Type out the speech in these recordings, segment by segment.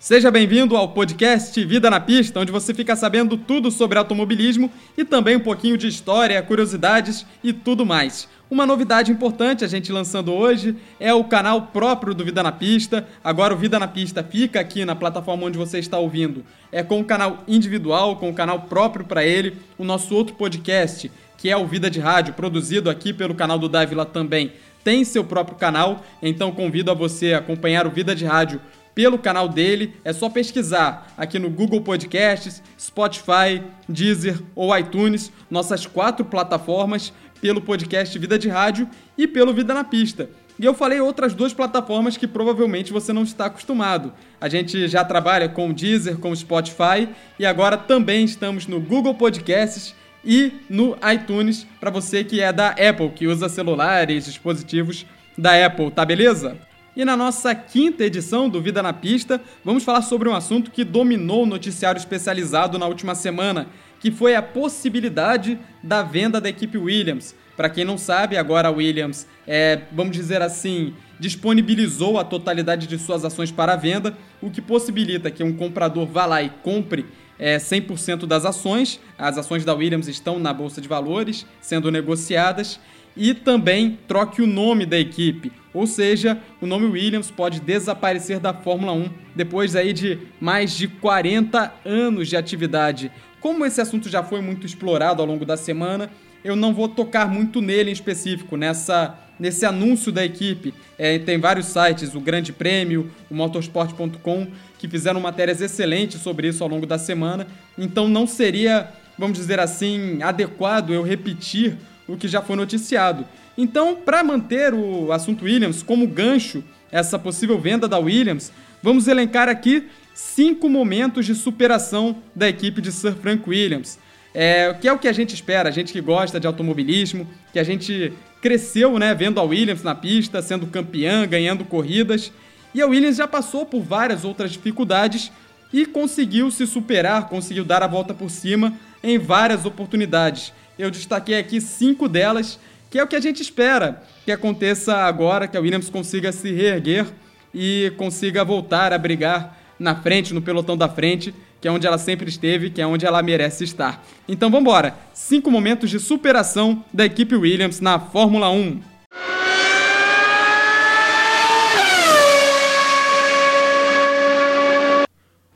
Seja bem-vindo ao podcast Vida na Pista, onde você fica sabendo tudo sobre automobilismo e também um pouquinho de história, curiosidades e tudo mais. Uma novidade importante a gente lançando hoje é o canal próprio do Vida na Pista. Agora o Vida na Pista fica aqui na plataforma onde você está ouvindo. É com o canal individual, com o canal próprio para ele, o nosso outro podcast, que é o Vida de Rádio, produzido aqui pelo canal do Davila também. Tem seu próprio canal, então convido a você a acompanhar o Vida de Rádio pelo canal dele. É só pesquisar aqui no Google Podcasts, Spotify, Deezer ou iTunes, nossas quatro plataformas, pelo podcast Vida de Rádio e pelo Vida na Pista. E eu falei outras duas plataformas que provavelmente você não está acostumado. A gente já trabalha com o Deezer, com o Spotify e agora também estamos no Google Podcasts e no iTunes para você que é da Apple, que usa celulares, dispositivos da Apple, tá beleza? E na nossa quinta edição do Vida na Pista, vamos falar sobre um assunto que dominou o noticiário especializado na última semana, que foi a possibilidade da venda da equipe Williams. Para quem não sabe, agora a Williams, é, vamos dizer assim, disponibilizou a totalidade de suas ações para venda, o que possibilita que um comprador vá lá e compre é, 100% das ações. As ações da Williams estão na bolsa de valores, sendo negociadas, e também troque o nome da equipe. Ou seja, o nome Williams pode desaparecer da Fórmula 1 depois aí de mais de 40 anos de atividade. Como esse assunto já foi muito explorado ao longo da semana, eu não vou tocar muito nele em específico, nessa, nesse anúncio da equipe. É, tem vários sites, o Grande Prêmio, o motorsport.com, que fizeram matérias excelentes sobre isso ao longo da semana. Então não seria, vamos dizer assim, adequado eu repetir o que já foi noticiado. Então, para manter o assunto Williams como gancho, essa possível venda da Williams, vamos elencar aqui cinco momentos de superação da equipe de Sir Frank Williams. É, que é o que a gente espera, a gente que gosta de automobilismo, que a gente cresceu né, vendo a Williams na pista, sendo campeã, ganhando corridas. E a Williams já passou por várias outras dificuldades e conseguiu se superar, conseguiu dar a volta por cima em várias oportunidades. Eu destaquei aqui cinco delas, que é o que a gente espera que aconteça agora, que a Williams consiga se reerguer e consiga voltar a brigar na frente, no pelotão da frente, que é onde ela sempre esteve, que é onde ela merece estar. Então vamos embora. Cinco momentos de superação da equipe Williams na Fórmula 1.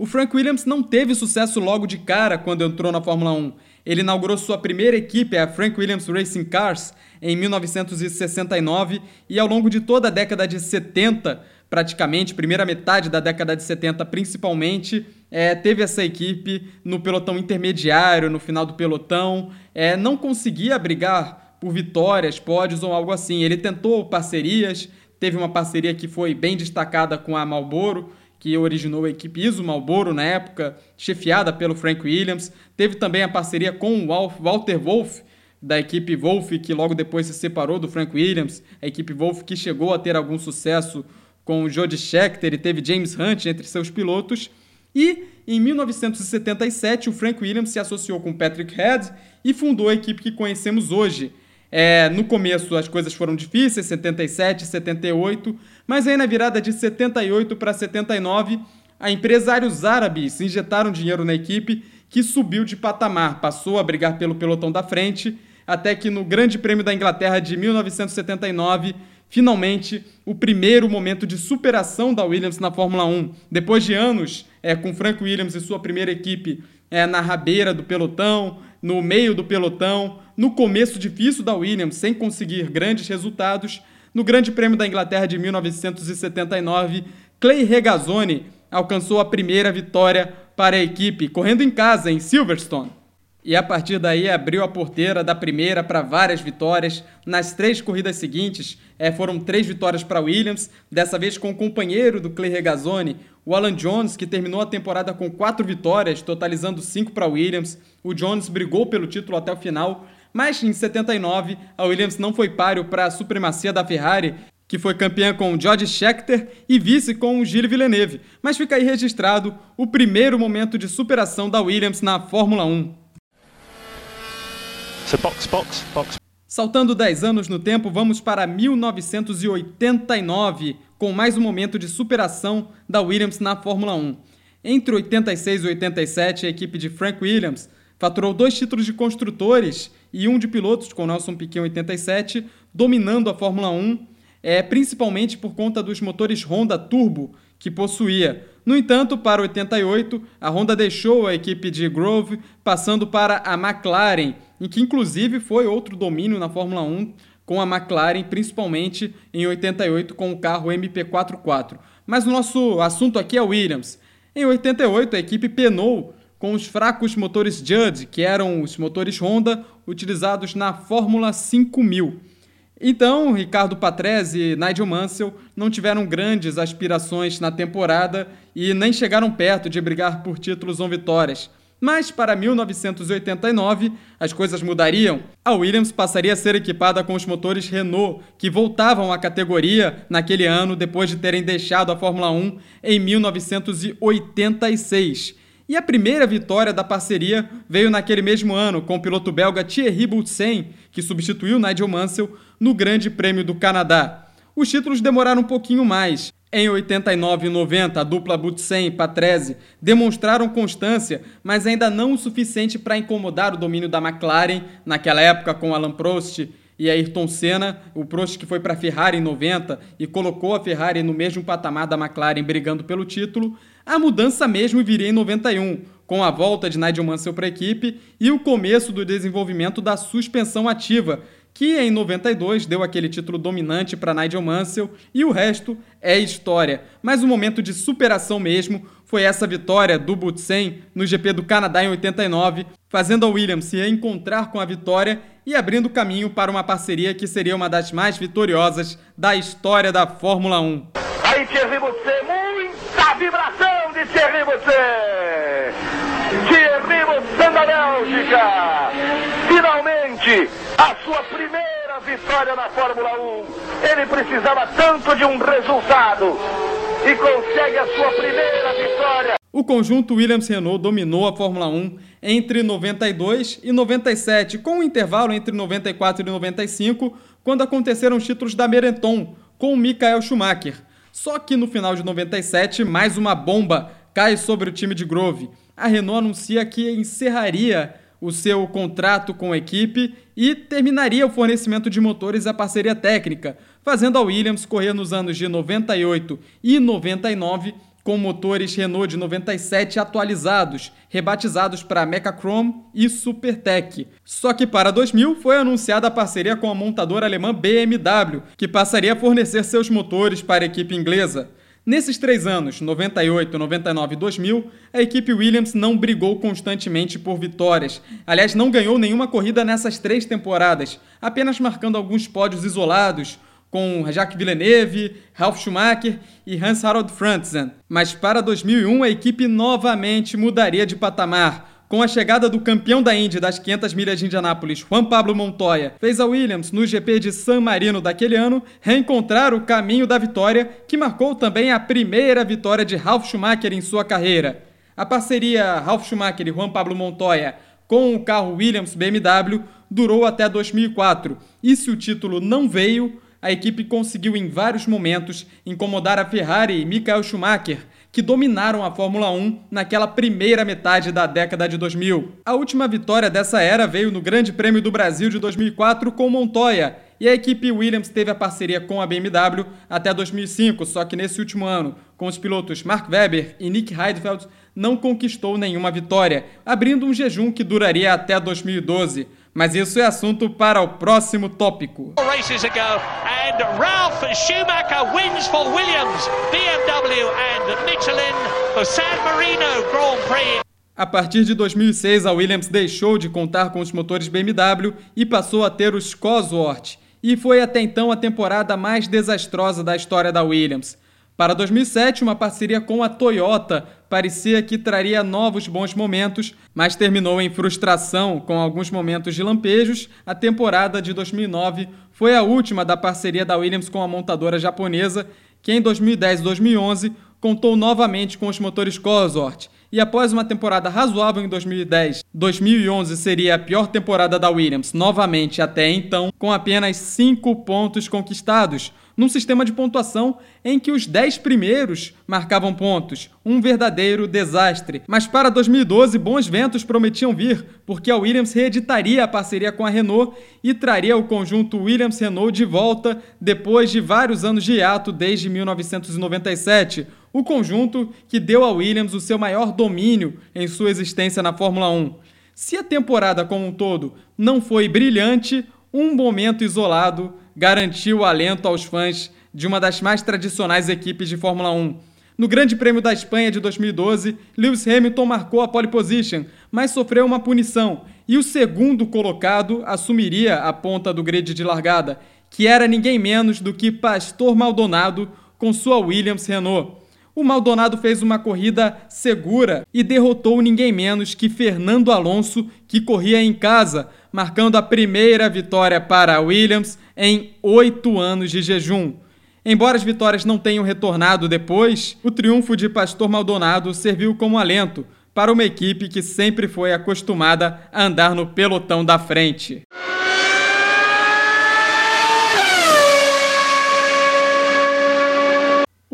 O Frank Williams não teve sucesso logo de cara quando entrou na Fórmula 1. Ele inaugurou sua primeira equipe, a Frank Williams Racing Cars, em 1969 e ao longo de toda a década de 70, praticamente, primeira metade da década de 70 principalmente, é, teve essa equipe no pelotão intermediário, no final do pelotão, é, não conseguia brigar por vitórias, pódios ou algo assim. Ele tentou parcerias, teve uma parceria que foi bem destacada com a Marlboro, que originou a equipe Iso Marlboro na época, chefiada pelo Frank Williams. Teve também a parceria com o Walter Wolff, da equipe Wolff, que logo depois se separou do Frank Williams. A equipe Wolff que chegou a ter algum sucesso com o Jody Scheckter e teve James Hunt entre seus pilotos. E em 1977, o Frank Williams se associou com Patrick Head e fundou a equipe que conhecemos hoje, é, no começo as coisas foram difíceis, 77, 78, mas aí na virada de 78 para 79, a empresários árabes injetaram dinheiro na equipe que subiu de patamar, passou a brigar pelo pelotão da frente, até que no Grande Prêmio da Inglaterra de 1979, finalmente o primeiro momento de superação da Williams na Fórmula 1. Depois de anos é, com Frank Williams e sua primeira equipe é, na rabeira do pelotão, no meio do pelotão, no começo difícil da Williams, sem conseguir grandes resultados, no Grande Prêmio da Inglaterra de 1979, Clay Regazzoni alcançou a primeira vitória para a equipe, correndo em casa em Silverstone. E a partir daí abriu a porteira da primeira para várias vitórias. Nas três corridas seguintes, é, foram três vitórias para Williams, dessa vez com o companheiro do Clay Regazzoni, o Alan Jones, que terminou a temporada com quatro vitórias, totalizando cinco para Williams. O Jones brigou pelo título até o final, mas em 79 a Williams não foi páreo para a supremacia da Ferrari, que foi campeã com George Scheckter e vice com o Gilles Villeneuve. Mas fica aí registrado o primeiro momento de superação da Williams na Fórmula 1. So box, box, box. Saltando 10 anos no tempo, vamos para 1989, com mais um momento de superação da Williams na Fórmula 1. Entre 86 e 87, a equipe de Frank Williams faturou dois títulos de construtores e um de pilotos, com Nelson Piquet em 87, dominando a Fórmula 1, é, principalmente por conta dos motores Honda Turbo que possuía. No entanto, para 88, a Honda deixou a equipe de Grove, passando para a McLaren, em que inclusive foi outro domínio na Fórmula 1 com a McLaren, principalmente em 88 com o carro MP44. Mas o nosso assunto aqui é Williams. Em 88, a equipe penou com os fracos motores Judd, que eram os motores Honda utilizados na Fórmula 5000. Então, Ricardo Patrese e Nigel Mansell não tiveram grandes aspirações na temporada e nem chegaram perto de brigar por títulos ou vitórias. Mas para 1989 as coisas mudariam. A Williams passaria a ser equipada com os motores Renault, que voltavam à categoria naquele ano depois de terem deixado a Fórmula 1 em 1986. E a primeira vitória da parceria veio naquele mesmo ano, com o piloto belga Thierry Boutsen, que substituiu Nigel Mansell no Grande Prêmio do Canadá. Os títulos demoraram um pouquinho mais. Em 89 e 90, a dupla Boutsen e Patrese demonstraram constância, mas ainda não o suficiente para incomodar o domínio da McLaren, naquela época com Alan Prost e Ayrton Senna, o Prost que foi para a Ferrari em 90 e colocou a Ferrari no mesmo patamar da McLaren brigando pelo título, a mudança mesmo viria em 91, com a volta de Nigel Mansell para a equipe e o começo do desenvolvimento da suspensão ativa, que em 92 deu aquele título dominante para Nigel Mansell e o resto é história. Mas o momento de superação mesmo foi essa vitória do Butsen no GP do Canadá em 89, fazendo a Williams se encontrar com a vitória e abrindo caminho para uma parceria que seria uma das mais vitoriosas da história da Fórmula 1. Aí Thierry Butsen, muita vibração! de Thierry Bosset. Thierry Bosset da Bélgica. Finalmente, a sua primeira vitória na Fórmula 1. Ele precisava tanto de um resultado e consegue a sua primeira vitória. O conjunto Williams-Renault dominou a Fórmula 1 entre 92 e 97, com um intervalo entre 94 e 95, quando aconteceram os títulos da Merenton com Michael Schumacher. Só que no final de 97, mais uma bomba cai sobre o time de Grove. A Renault anuncia que encerraria o seu contrato com a equipe e terminaria o fornecimento de motores a parceria técnica, fazendo a Williams correr nos anos de 98 e 99 com motores Renault de 97 atualizados, rebatizados para Mechachrome e Supertech. Só que para 2000 foi anunciada a parceria com a montadora alemã BMW, que passaria a fornecer seus motores para a equipe inglesa. Nesses três anos, 98, 99 e 2000, a equipe Williams não brigou constantemente por vitórias. Aliás, não ganhou nenhuma corrida nessas três temporadas, apenas marcando alguns pódios isolados, com Jacques Villeneuve, Ralf Schumacher e Hans-Harald Frentzen. Mas para 2001 a equipe novamente mudaria de patamar. Com a chegada do campeão da Indy das 500 milhas de Indianápolis, Juan Pablo Montoya, fez a Williams no GP de San Marino daquele ano reencontrar o caminho da vitória, que marcou também a primeira vitória de Ralf Schumacher em sua carreira. A parceria Ralf Schumacher e Juan Pablo Montoya com o carro Williams BMW durou até 2004. E se o título não veio, a equipe conseguiu em vários momentos incomodar a Ferrari e Michael Schumacher, que dominaram a Fórmula 1 naquela primeira metade da década de 2000. A última vitória dessa era veio no Grande Prêmio do Brasil de 2004 com Montoya, e a equipe Williams teve a parceria com a BMW até 2005, só que nesse último ano, com os pilotos Mark Webber e Nick Heidfeld, não conquistou nenhuma vitória, abrindo um jejum que duraria até 2012. Mas isso é assunto para o próximo tópico. Ralph Schumacher wins for Williams, BMW and Michelin for San Marino Grand Prix. A partir de 2006, a Williams deixou de contar com os motores BMW e passou a ter os Cosworth, e foi até então a temporada mais desastrosa da história da Williams. Para 2007, uma parceria com a Toyota parecia que traria novos bons momentos, mas terminou em frustração com alguns momentos de lampejos. A temporada de 2009 foi a última da parceria da Williams com a montadora japonesa, que em 2010 e 2011 contou novamente com os motores Cosworth. E após uma temporada razoável em 2010, 2011 seria a pior temporada da Williams, novamente até então, com apenas 5 pontos conquistados, num sistema de pontuação em que os 10 primeiros marcavam pontos. Um verdadeiro desastre. Mas para 2012, bons ventos prometiam vir, porque a Williams reeditaria a parceria com a Renault e traria o conjunto Williams-Renault de volta depois de vários anos de hiato desde 1997. O conjunto que deu à Williams o seu maior domínio em sua existência na Fórmula 1. Se a temporada como um todo não foi brilhante, um momento isolado garantiu o alento aos fãs de uma das mais tradicionais equipes de Fórmula 1. No Grande Prêmio da Espanha de 2012, Lewis Hamilton marcou a pole position, mas sofreu uma punição, e o segundo colocado assumiria a ponta do grid de largada, que era ninguém menos do que Pastor Maldonado com sua Williams Renault. O Maldonado fez uma corrida segura e derrotou ninguém menos que Fernando Alonso, que corria em casa, marcando a primeira vitória para a Williams em oito anos de jejum. Embora as vitórias não tenham retornado depois, o triunfo de Pastor Maldonado serviu como alento para uma equipe que sempre foi acostumada a andar no pelotão da frente.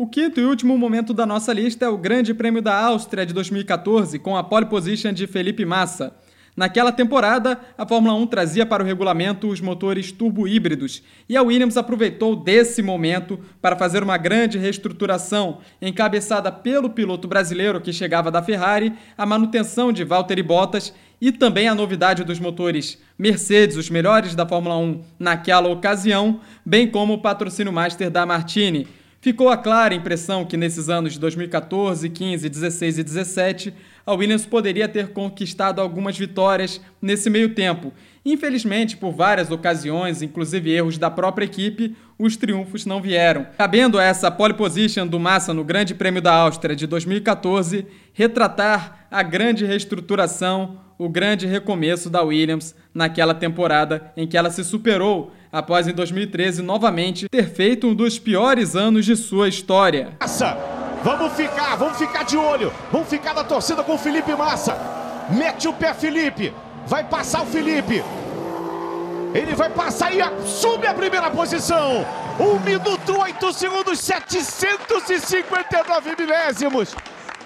O quinto e último momento da nossa lista é o Grande Prêmio da Áustria de 2014, com a pole position de Felipe Massa. Naquela temporada, a Fórmula 1 trazia para o regulamento os motores turbo-híbridos e a Williams aproveitou desse momento para fazer uma grande reestruturação, encabeçada pelo piloto brasileiro que chegava da Ferrari, a manutenção de Valtteri Bottas e também a novidade dos motores Mercedes, os melhores da Fórmula 1 naquela ocasião, bem como o patrocínio master da Martini. Ficou a clara impressão que nesses anos de 2014, 15, 16 e 17, a Williams poderia ter conquistado algumas vitórias nesse meio tempo. Infelizmente, por várias ocasiões, inclusive erros da própria equipe, os triunfos não vieram. Cabendo a essa pole position do Massa no Grande Prêmio da Áustria de 2014, retratar a grande reestruturação, o grande recomeço da Williams naquela temporada em que ela se superou após em 2013 novamente ter feito um dos piores anos de sua história. Massa, vamos ficar, vamos ficar de olho, vamos ficar na torcida com o Felipe Massa. Mete o pé, Felipe. Vai passar o Felipe. Ele vai passar e assume a primeira posição. 1 minuto 8 segundos, 759 milésimos.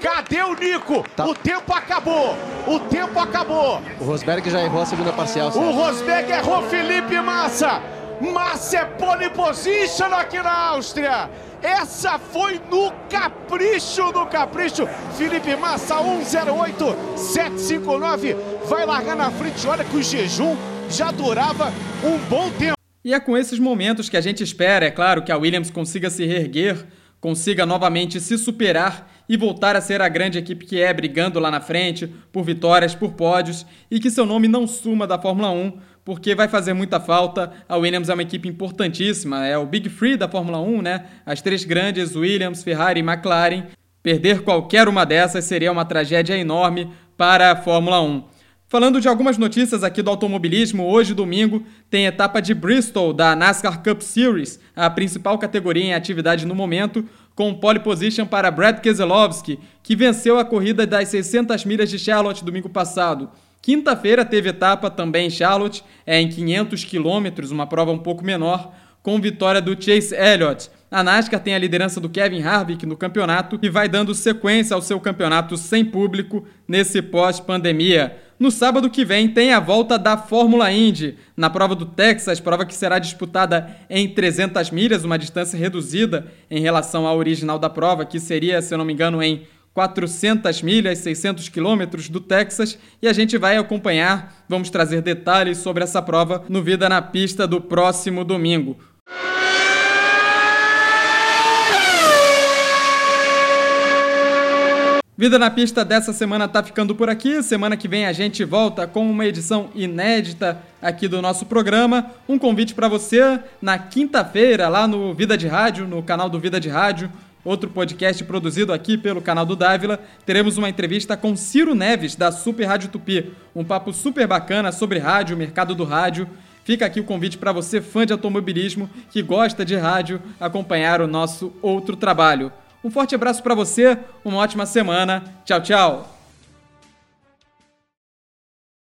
Cadê o Nico? Tá. O tempo acabou. O tempo acabou. O Rosberg já errou a segunda parcial. Certo? O Rosberg errou Felipe Massa. Massa é pole position aqui na Áustria. Essa foi no capricho do capricho. Felipe Massa 108 759 vai largar na frente. Olha que o jejum já durava um bom tempo. E é com esses momentos que a gente espera, é claro, que a Williams consiga se reerguer, consiga novamente se superar e voltar a ser a grande equipe que é, brigando lá na frente por vitórias, por pódios e que seu nome não suma da Fórmula 1, porque vai fazer muita falta. A Williams é uma equipe importantíssima, é o Big Three da Fórmula 1, né? As três grandes, Williams, Ferrari e McLaren. Perder qualquer uma dessas seria uma tragédia enorme para a Fórmula 1. Falando de algumas notícias aqui do automobilismo, hoje, domingo, tem etapa de Bristol da NASCAR Cup Series, a principal categoria em atividade no momento, com pole position para Brad Keselowski, que venceu a corrida das 600 milhas de Charlotte domingo passado. Quinta-feira teve etapa também em Charlotte, é em 500 quilômetros, uma prova um pouco menor, com vitória do Chase Elliott. A NASCAR tem a liderança do Kevin Harvick no campeonato e vai dando sequência ao seu campeonato sem público nesse pós-pandemia. No sábado que vem tem a volta da Fórmula Indy, na prova do Texas, prova que será disputada em 300 milhas, uma distância reduzida em relação ao original da prova, que seria, se eu não me engano, em 400 milhas, 600 quilômetros do Texas, e a gente vai acompanhar, vamos trazer detalhes sobre essa prova no Vida na Pista do próximo domingo. Vida na Pista dessa semana tá ficando por aqui. Semana que vem a gente volta com uma edição inédita aqui do nosso programa. Um convite para você na quinta-feira lá no Vida de Rádio, no canal do Vida de Rádio, outro podcast produzido aqui pelo canal do Dávila. Teremos uma entrevista com Ciro Neves da Super Rádio Tupi, um papo super bacana sobre rádio, mercado do rádio. Fica aqui o convite para você, fã de automobilismo, que gosta de rádio, acompanhar o nosso outro trabalho. Um forte abraço para você, uma ótima semana. Tchau, tchau.